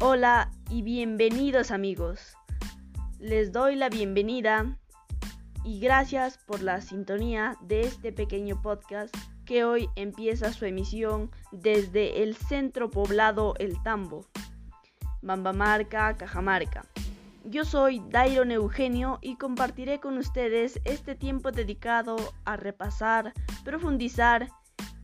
Hola y bienvenidos amigos. Les doy la bienvenida y gracias por la sintonía de este pequeño podcast que hoy empieza su emisión desde el centro poblado El Tambo, Bambamarca, Cajamarca. Yo soy Dairon Eugenio y compartiré con ustedes este tiempo dedicado a repasar, profundizar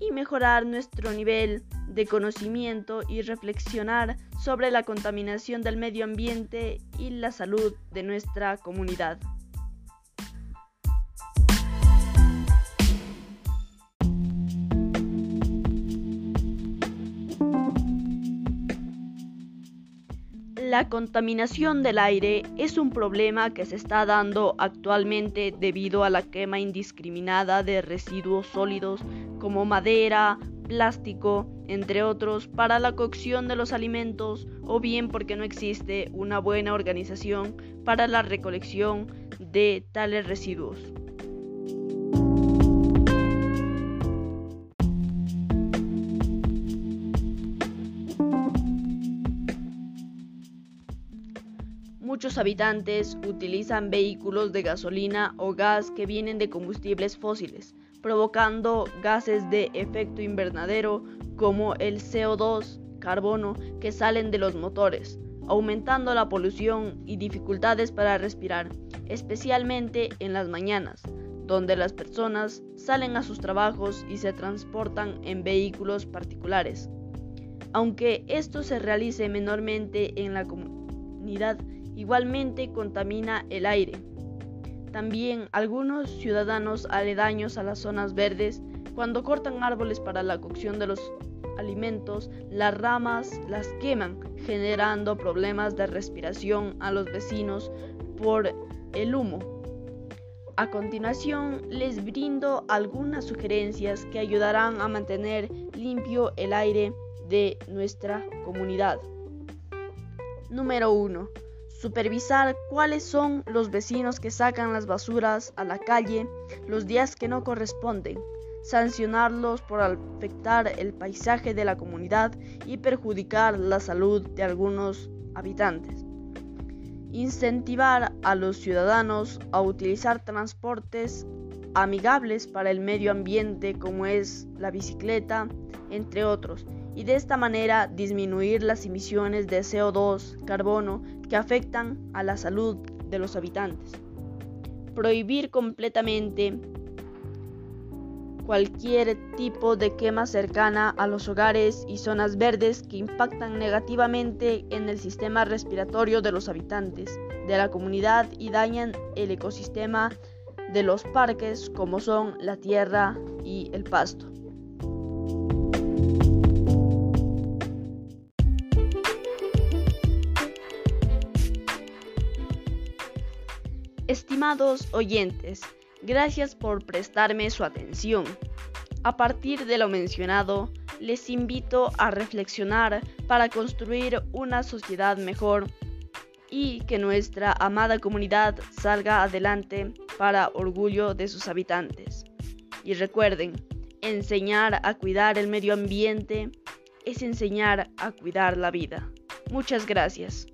y mejorar nuestro nivel de conocimiento y reflexionar sobre la contaminación del medio ambiente y la salud de nuestra comunidad. La contaminación del aire es un problema que se está dando actualmente debido a la quema indiscriminada de residuos sólidos como madera, plástico, entre otros, para la cocción de los alimentos o bien porque no existe una buena organización para la recolección de tales residuos. Muchos habitantes utilizan vehículos de gasolina o gas que vienen de combustibles fósiles, provocando gases de efecto invernadero como el CO2, carbono, que salen de los motores, aumentando la polución y dificultades para respirar, especialmente en las mañanas, donde las personas salen a sus trabajos y se transportan en vehículos particulares. Aunque esto se realice menormente en la comunidad, igualmente contamina el aire. También algunos ciudadanos aledaños a las zonas verdes, cuando cortan árboles para la cocción de los alimentos, las ramas las queman, generando problemas de respiración a los vecinos por el humo. A continuación les brindo algunas sugerencias que ayudarán a mantener limpio el aire de nuestra comunidad. Número 1. Supervisar cuáles son los vecinos que sacan las basuras a la calle los días que no corresponden. Sancionarlos por afectar el paisaje de la comunidad y perjudicar la salud de algunos habitantes. Incentivar a los ciudadanos a utilizar transportes amigables para el medio ambiente como es la bicicleta, entre otros, y de esta manera disminuir las emisiones de CO2, carbono, que afectan a la salud de los habitantes. Prohibir completamente cualquier tipo de quema cercana a los hogares y zonas verdes que impactan negativamente en el sistema respiratorio de los habitantes de la comunidad y dañan el ecosistema de los parques como son la tierra y el pasto. Estimados oyentes, gracias por prestarme su atención. A partir de lo mencionado, les invito a reflexionar para construir una sociedad mejor y que nuestra amada comunidad salga adelante para orgullo de sus habitantes. Y recuerden, enseñar a cuidar el medio ambiente es enseñar a cuidar la vida. Muchas gracias.